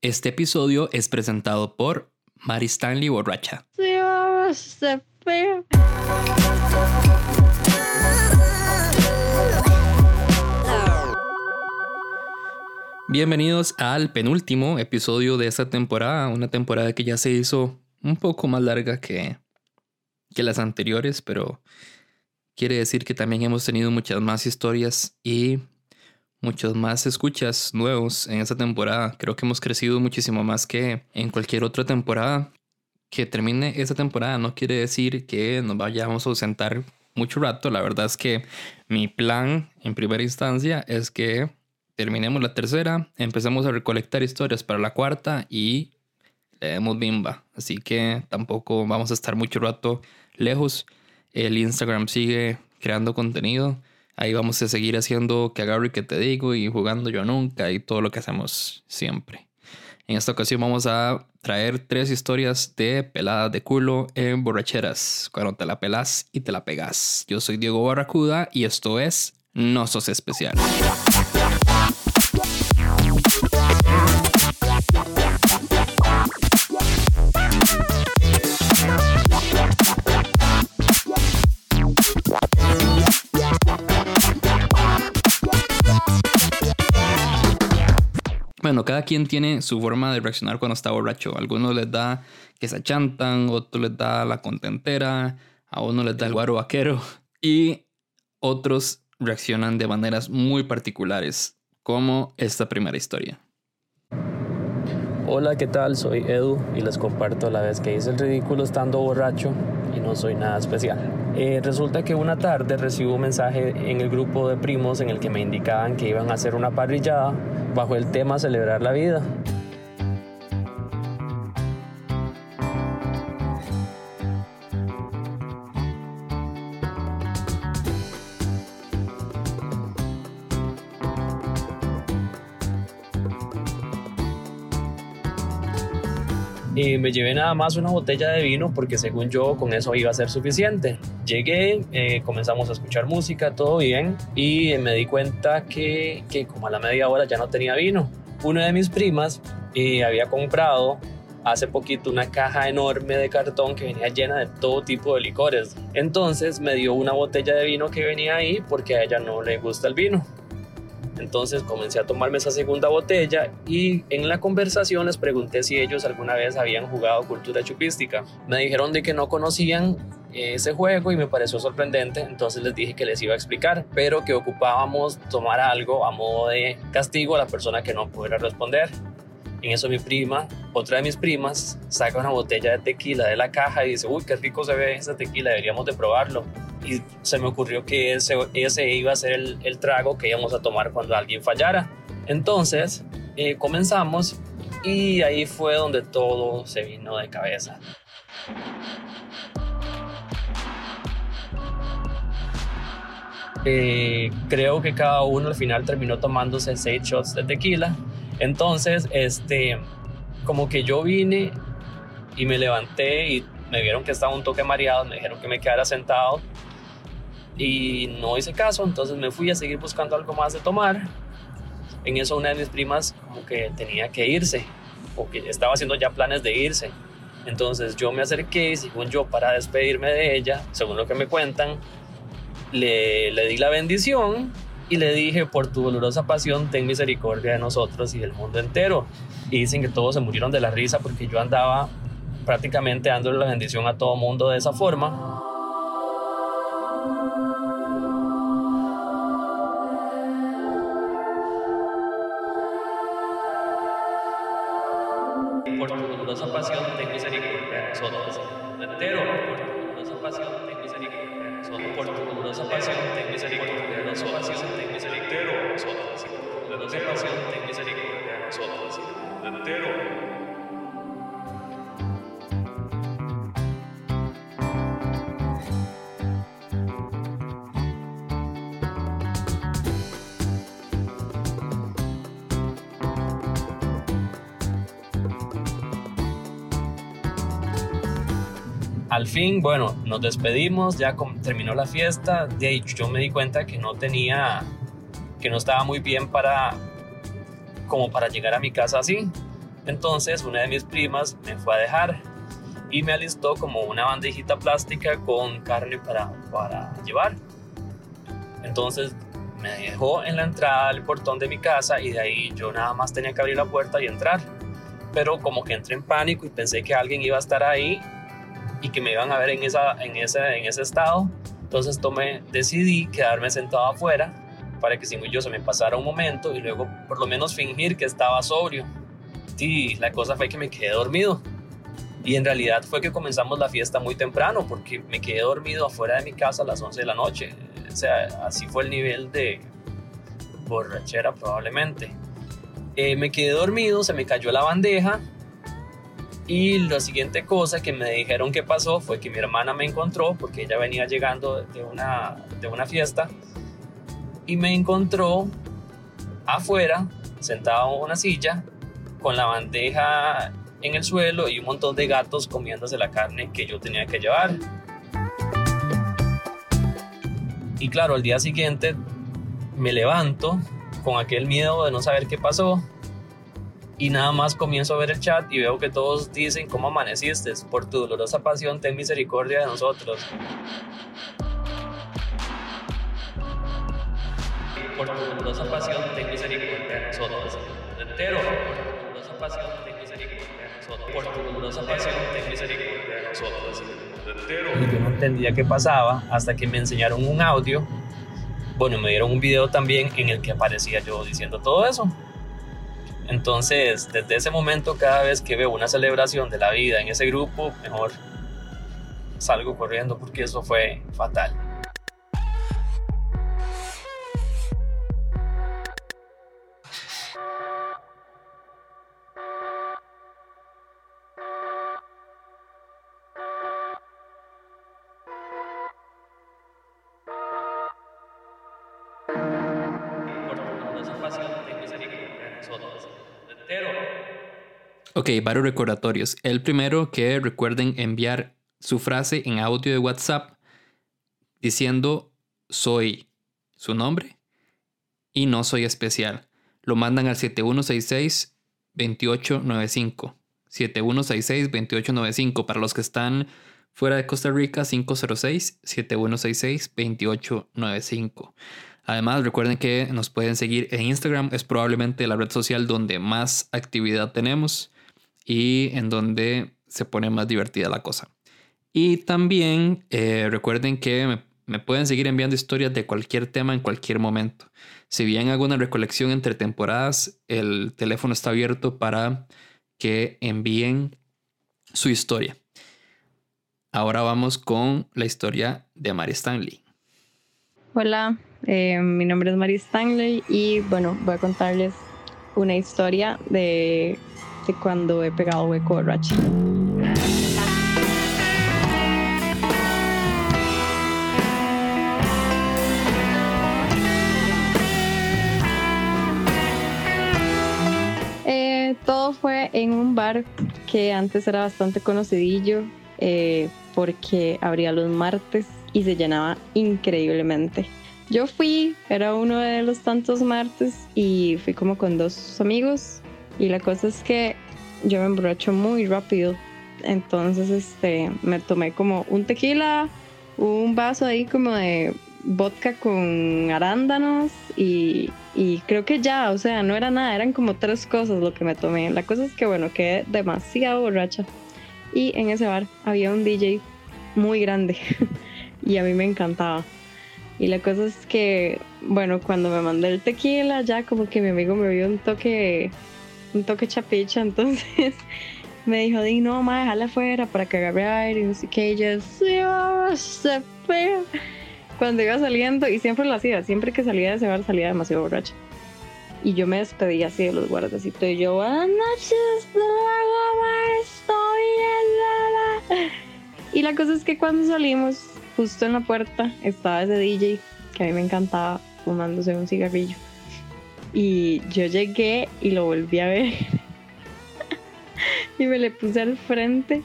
Este episodio es presentado por Mari Stanley Borracha. Bienvenidos al penúltimo episodio de esta temporada, una temporada que ya se hizo un poco más larga que, que las anteriores, pero quiere decir que también hemos tenido muchas más historias y muchos más escuchas nuevos en esta temporada. Creo que hemos crecido muchísimo más que en cualquier otra temporada. Que termine esta temporada no quiere decir que nos vayamos a ausentar mucho rato. La verdad es que mi plan en primera instancia es que terminemos la tercera, empecemos a recolectar historias para la cuarta y le demos bimba. Así que tampoco vamos a estar mucho rato lejos. El Instagram sigue creando contenido. Ahí vamos a seguir haciendo que agarro y que te digo y jugando yo nunca y todo lo que hacemos siempre. En esta ocasión vamos a traer tres historias de peladas de culo en borracheras, cuando te la pelas y te la pegas. Yo soy Diego Barracuda y esto es No Sos Especial. Bueno, cada quien tiene su forma de reaccionar cuando está borracho. A algunos les da que se achantan, otros les da la contentera, a uno les da el guaro vaquero y otros reaccionan de maneras muy particulares, como esta primera historia. Hola, ¿qué tal? Soy Edu y les comparto la vez que hice el ridículo estando borracho y no soy nada especial. Eh, resulta que una tarde recibo un mensaje en el grupo de primos en el que me indicaban que iban a hacer una parrillada bajo el tema celebrar la vida. Me llevé nada más una botella de vino porque según yo con eso iba a ser suficiente. Llegué, eh, comenzamos a escuchar música, todo bien y me di cuenta que, que, como a la media hora ya no tenía vino. Una de mis primas eh, había comprado hace poquito una caja enorme de cartón que venía llena de todo tipo de licores. Entonces me dio una botella de vino que venía ahí porque a ella no le gusta el vino. Entonces comencé a tomarme esa segunda botella y en la conversación les pregunté si ellos alguna vez habían jugado cultura chupística. Me dijeron de que no conocían ese juego y me pareció sorprendente, entonces les dije que les iba a explicar, pero que ocupábamos tomar algo a modo de castigo a la persona que no pudiera responder. En eso mi prima, otra de mis primas, saca una botella de tequila de la caja y dice, uy, qué rico se ve esa tequila, deberíamos de probarlo y se me ocurrió que ese, ese iba a ser el, trago que íbamos a tomar cuando alguien fallara. Entonces eh, comenzamos y ahí fue donde todo se vino de cabeza. Eh, creo que cada uno al final terminó tomándose seis shots de tequila. Entonces, este, como que yo vine y me levanté y me vieron que estaba un toque mareado, me dijeron que me quedara sentado y no hice caso, entonces me fui a seguir buscando algo más de tomar. En eso una de mis primas como que tenía que irse, o que estaba haciendo ya planes de irse. Entonces yo me acerqué y según yo para despedirme de ella, según lo que me cuentan, le, le di la bendición y le dije, por tu dolorosa pasión, ten misericordia de nosotros y del mundo entero. Y dicen que todos se murieron de la risa porque yo andaba prácticamente dándole la bendición a todo mundo de esa forma. por tu dolorosa pasión, ten misericordia de nosotros. Entero, por tu dolorosa pasión, ten misericordia de nosotros. Por tu dolorosa pasión, ten misericordia de nosotros. Ten misericordia de nosotros. Tu dolorosa pasión, ten misericordia de nosotros. Entero. Al fin, bueno, nos despedimos, ya terminó la fiesta, de ahí yo me di cuenta que no tenía, que no estaba muy bien para, como para llegar a mi casa así. Entonces una de mis primas me fue a dejar y me alistó como una bandejita plástica con carne para, para llevar. Entonces me dejó en la entrada del portón de mi casa y de ahí yo nada más tenía que abrir la puerta y entrar. Pero como que entré en pánico y pensé que alguien iba a estar ahí y que me iban a ver en, esa, en, ese, en ese estado. Entonces tomé, decidí quedarme sentado afuera para que sin yo se me pasara un momento y luego por lo menos fingir que estaba sobrio. Y la cosa fue que me quedé dormido. Y en realidad fue que comenzamos la fiesta muy temprano porque me quedé dormido afuera de mi casa a las 11 de la noche. O sea, así fue el nivel de borrachera probablemente. Eh, me quedé dormido, se me cayó la bandeja y la siguiente cosa que me dijeron que pasó fue que mi hermana me encontró porque ella venía llegando de una, de una fiesta y me encontró afuera, sentado en una silla, con la bandeja en el suelo y un montón de gatos comiéndose la carne que yo tenía que llevar. Y claro, al día siguiente me levanto con aquel miedo de no saber qué pasó y nada más comienzo a ver el chat y veo que todos dicen cómo amaneciste, por tu dolorosa pasión ten misericordia de nosotros. Por tu dolorosa pasión ten misericordia de nosotros. Entero, por tu dolorosa pasión ten misericordia de nosotros. Nosotros. Y yo no entendía qué pasaba hasta que me enseñaron un audio. Bueno, me dieron un video también en el que aparecía yo diciendo todo eso. Entonces, desde ese momento, cada vez que veo una celebración de la vida en ese grupo, mejor salgo corriendo porque eso fue fatal. Ok, varios recordatorios. El primero, que recuerden enviar su frase en audio de WhatsApp diciendo soy su nombre y no soy especial. Lo mandan al 7166-2895. 7166-2895. Para los que están fuera de Costa Rica, 506-7166-2895. Además, recuerden que nos pueden seguir en Instagram. Es probablemente la red social donde más actividad tenemos y en donde se pone más divertida la cosa. Y también eh, recuerden que me, pueden seguir enviando historias de cualquier tema en cualquier momento. Si bien hago una recolección entre temporadas, el teléfono está abierto para que envíen su historia. Ahora vamos con la historia de Mary Stanley. Hola, eh, mi nombre es Mary Stanley y bueno, voy a contarles una historia de cuando he pegado hueco borracho. Eh, todo fue en un bar que antes era bastante conocidillo eh, porque abría los martes y se llenaba increíblemente. Yo fui, era uno de los tantos martes y fui como con dos amigos y la cosa es que yo me emborracho muy rápido. Entonces, este, me tomé como un tequila, un vaso ahí como de vodka con arándanos y, y, creo que ya, o sea, no era nada, eran como tres cosas lo que me tomé. La cosa es que, bueno, quedé demasiado borracha. Y en ese bar había un DJ muy grande y a mí me encantaba. Y la cosa es que, bueno, cuando me mandé el tequila, ya como que mi amigo me vio un toque un toque chapicha, entonces me dijo, di no, mamá, déjala afuera para que agarre aire y no sé qué, y yo, se fue. Cuando iba saliendo, y siempre lo hacía, siempre que salía de ese bar salía demasiado borracha. Y yo me despedí así de los guardecitos y yo, buenas noches, estoy en Y la cosa es que cuando salimos, justo en la puerta estaba ese DJ que a mí me encantaba fumándose un cigarrillo. Y yo llegué y lo volví a ver. y me le puse al frente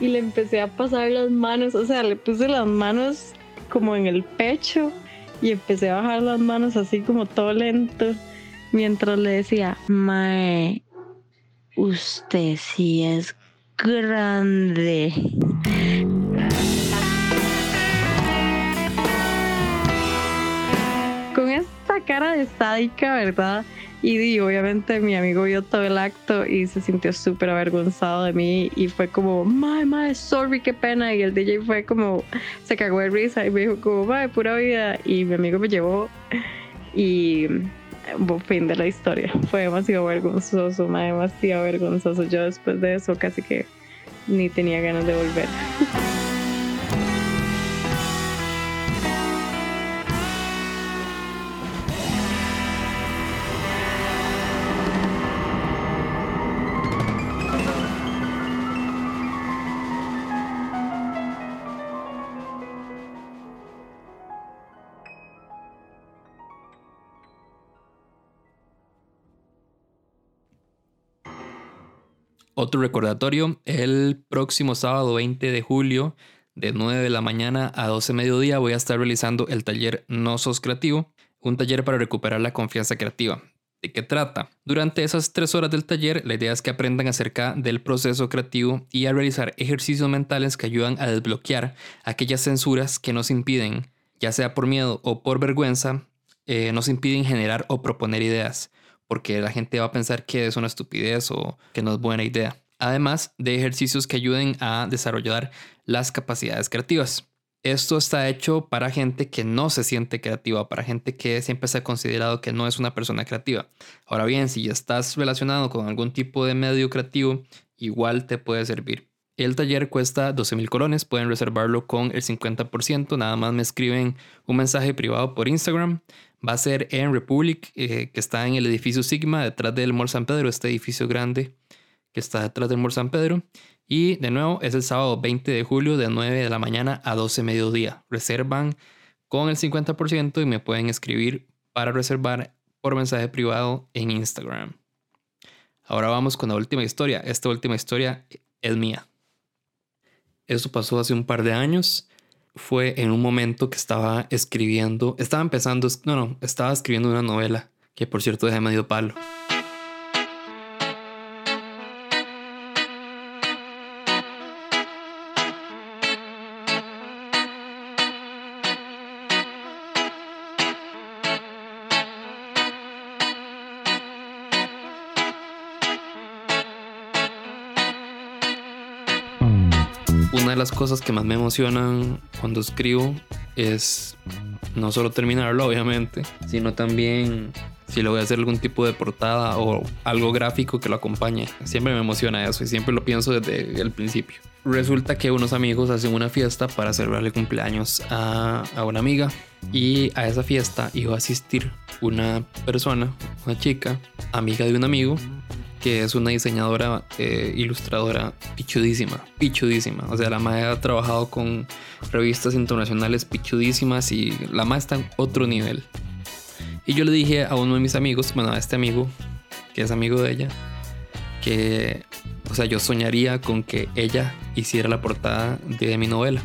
y le empecé a pasar las manos. O sea, le puse las manos como en el pecho y empecé a bajar las manos así como todo lento mientras le decía, Mae, usted sí es grande. Cara de sádica, ¿verdad? Y, obviamente mi amigo vio todo el acto y se sintió súper avergonzado de mí y fue como, my, my, sorry, qué pena. Y el DJ fue como, se cagó de risa y me dijo como, my, pura vida. Y mi amigo me llevó y fin de la historia. Fue demasiado vergonzoso, demasiado vergonzoso. Yo después de eso casi que ni tenía ganas de volver. Otro recordatorio, el próximo sábado 20 de julio, de 9 de la mañana a 12 de mediodía, voy a estar realizando el taller No Sos Creativo, un taller para recuperar la confianza creativa. ¿De qué trata? Durante esas tres horas del taller, la idea es que aprendan acerca del proceso creativo y a realizar ejercicios mentales que ayudan a desbloquear aquellas censuras que nos impiden, ya sea por miedo o por vergüenza, eh, nos impiden generar o proponer ideas porque la gente va a pensar que es una estupidez o que no es buena idea. Además de ejercicios que ayuden a desarrollar las capacidades creativas. Esto está hecho para gente que no se siente creativa, para gente que siempre se ha considerado que no es una persona creativa. Ahora bien, si ya estás relacionado con algún tipo de medio creativo, igual te puede servir. El taller cuesta 12 mil colones, pueden reservarlo con el 50%, nada más me escriben un mensaje privado por Instagram Va a ser en Republic, eh, que está en el edificio Sigma, detrás del Mall San Pedro, este edificio grande que está detrás del Mall San Pedro. Y de nuevo, es el sábado 20 de julio de 9 de la mañana a 12 mediodía. Reservan con el 50% y me pueden escribir para reservar por mensaje privado en Instagram. Ahora vamos con la última historia. Esta última historia es mía. Esto pasó hace un par de años fue en un momento que estaba escribiendo, estaba empezando, no, no, estaba escribiendo una novela que por cierto dejé medio palo. Las cosas que más me emocionan cuando escribo es no solo terminarlo, obviamente, sino también si le voy a hacer algún tipo de portada o algo gráfico que lo acompañe. Siempre me emociona eso y siempre lo pienso desde el principio. Resulta que unos amigos hacen una fiesta para celebrarle cumpleaños a, a una amiga y a esa fiesta iba a asistir una persona, una chica, amiga de un amigo que es una diseñadora eh, ilustradora pichudísima, pichudísima. O sea, la madre ha trabajado con revistas internacionales pichudísimas y la madre está en otro nivel. Y yo le dije a uno de mis amigos, bueno, a este amigo, que es amigo de ella, que, o sea, yo soñaría con que ella hiciera la portada de mi novela.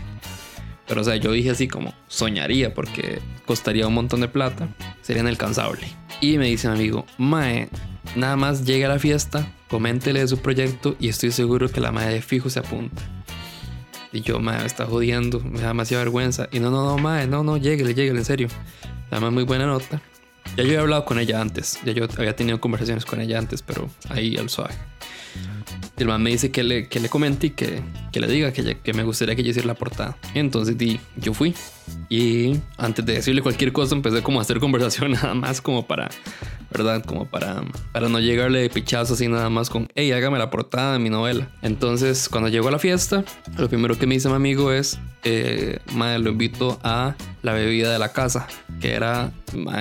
Pero, o sea, yo dije así como soñaría porque costaría un montón de plata, sería inalcanzable. Y me dice mi amigo, Mae, Nada más llega a la fiesta, coméntele de su proyecto y estoy seguro que la madre de fijo se apunta. Y yo, madre, me está jodiendo, me da demasiada vergüenza. Y no, no, no, madre, no, no, llegue, llegue, en serio. Además, muy buena nota. Ya yo he hablado con ella antes, ya yo había tenido conversaciones con ella antes, pero ahí al suave. El man me dice que le, que le comente y que, que le diga que, que me gustaría que yo hiciera la portada. Entonces di, yo fui. Y antes de decirle cualquier cosa, empecé como a hacer conversación nada más como para ¿verdad? Como para, para no llegarle de pichazo así nada más con, hey, hágame la portada de mi novela. Entonces, cuando llego a la fiesta, lo primero que me dice mi amigo es, eh, madre, lo invito a la bebida de la casa, que era,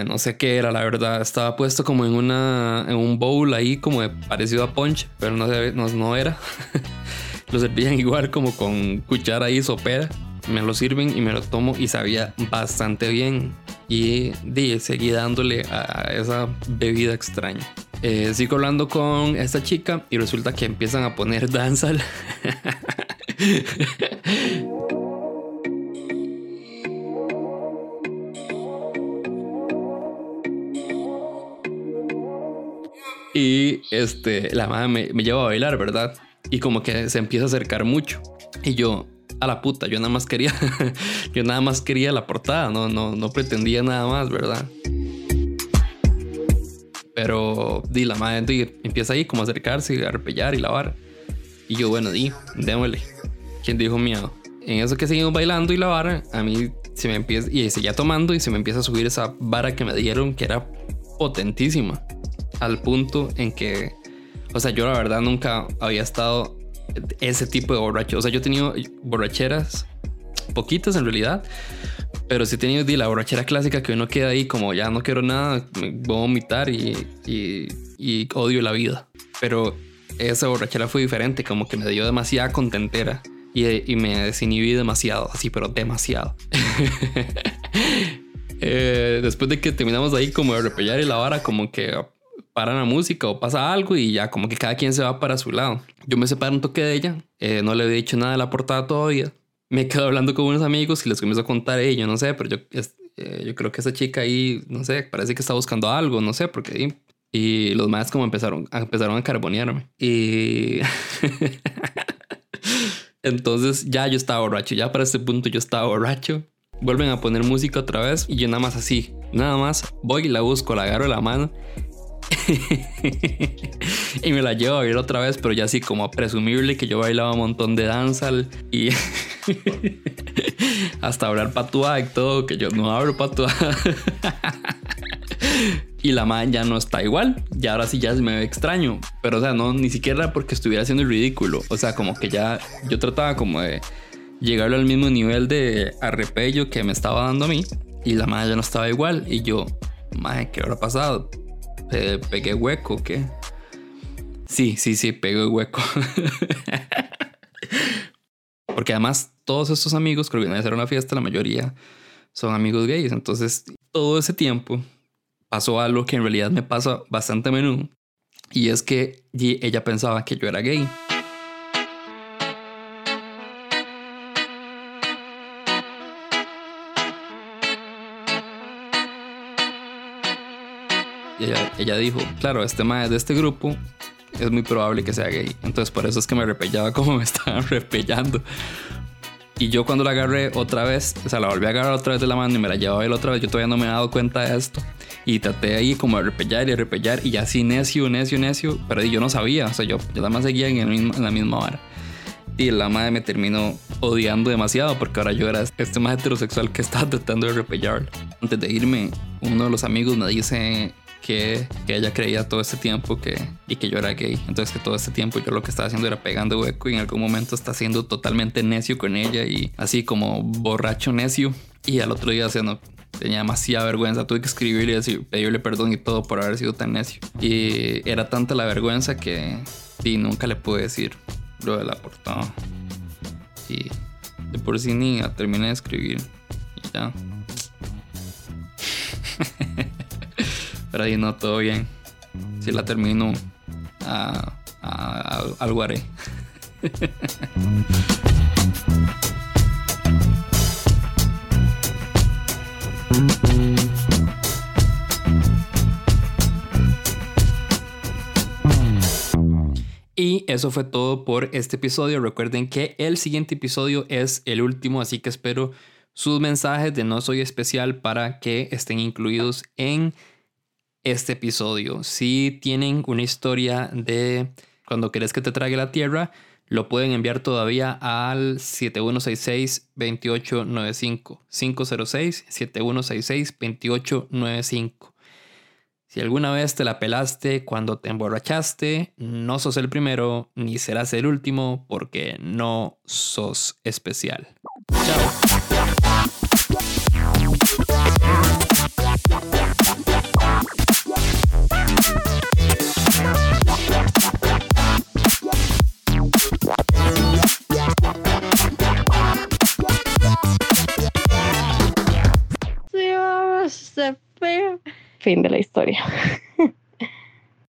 no sé qué era, la verdad, estaba puesto como en, una, en un bowl ahí, como parecido a punch, pero no, no, no era. lo servían igual como con cuchara y sopera me lo sirven y me lo tomo y sabía bastante bien. Y di, seguí dándole a esa bebida extraña. Eh, sigo hablando con esta chica y resulta que empiezan a poner danza. Y este, la madre me, me lleva a bailar, ¿verdad? Y como que se empieza a acercar mucho. Y yo, a la puta, yo nada más quería, yo nada más quería la portada, no, no, no pretendía nada más, ¿verdad? Pero di la madre empieza ahí como a acercarse, a repellar y lavar. Y yo, bueno, di, démosle. ¿Quién dijo miedo? En eso que seguimos bailando y la vara, a mí se me empieza, y seguía tomando y se me empieza a subir esa vara que me dieron que era potentísima. Al punto en que, o sea, yo la verdad nunca había estado ese tipo de borracho. O sea, yo he tenido borracheras, poquitas en realidad, pero sí he tenido la borrachera clásica que uno queda ahí como ya no quiero nada, voy a vomitar y, y odio la vida. Pero esa borrachera fue diferente, como que me dio demasiada contentera y, me desinhibí demasiado, así, pero demasiado. Eh, después de que terminamos ahí como de repellar y la vara, como que paran la música o pasa algo y ya como que cada quien se va para su lado. Yo me separo un toque de ella, eh, no le había dicho nada de la portada todavía. Me quedo hablando con unos amigos y les comienzo a contar ellos, no sé, pero yo, eh, yo creo que esa chica ahí, no sé, parece que está buscando algo, no sé, porque... Y los más como empezaron, empezaron a carbonearme. Y... Entonces ya yo estaba borracho, ya para este punto yo estaba borracho. Vuelven a poner música otra vez y yo nada más así, nada más voy y la busco, la agarro de la mano y me la llevo a ver otra vez, pero ya así como presumible que yo bailaba un montón de danza y hasta hablar patuá y todo, que yo no hablo patuá. y la man ya no está igual. Y ahora sí ya me ve extraño. Pero o sea, no, ni siquiera porque estuviera haciendo el ridículo. O sea, como que ya yo trataba como de llegarlo al mismo nivel de arrepello que me estaba dando a mí. Y la madre ya no estaba igual. Y yo, madre, ¿qué habrá pasado? ¿Pegué hueco qué? Sí, sí, sí, pegué hueco. Porque además todos estos amigos que organizaron una fiesta, la mayoría son amigos gays. Entonces, todo ese tiempo pasó algo que en realidad me pasa bastante a menudo. Y es que ella pensaba que yo era gay. Y ella, dijo, claro, este mae de este grupo es muy probable que sea gay. Entonces por eso es que me repellaba como me estaban repellando. Y yo cuando la agarré otra vez, o sea, la volví a agarrar otra vez de la mano y me la llevaba él otra vez, yo todavía no me he dado cuenta de esto. Y traté ahí como de repellar y repellar y así necio, necio, necio, pero yo no sabía, o sea, yo, yo nada más seguía en, mismo, en la misma hora. Y la madre me terminó odiando demasiado porque ahora yo era este más heterosexual que estaba tratando de repellar. Antes de irme, uno de los amigos me dice que, que, ella creía todo este tiempo que, y que yo era gay. Entonces que todo este tiempo yo lo que estaba haciendo era pegando hueco y en algún momento está siendo totalmente necio con ella y así como borracho necio. Y al otro día, o no, tenía demasiada vergüenza. Tuve que escribirle y decir, pedirle perdón y todo por haber sido tan necio. Y era tanta la vergüenza que y nunca le pude decir lo de la portada. Y de por sí ni terminé de escribir. Y ya. Pero ahí no, todo bien. Si la termino, a, algo haré. Y eso fue todo por este episodio. Recuerden que el siguiente episodio es el último, así que espero sus mensajes de no soy especial para que estén incluidos en este episodio. Si tienen una historia de cuando querés que te trague la tierra, lo pueden enviar todavía al 7166-2895. 506-7166-2895. Si alguna vez te la pelaste cuando te emborrachaste, no sos el primero ni serás el último porque no sos especial. Chao. Fin de la historia.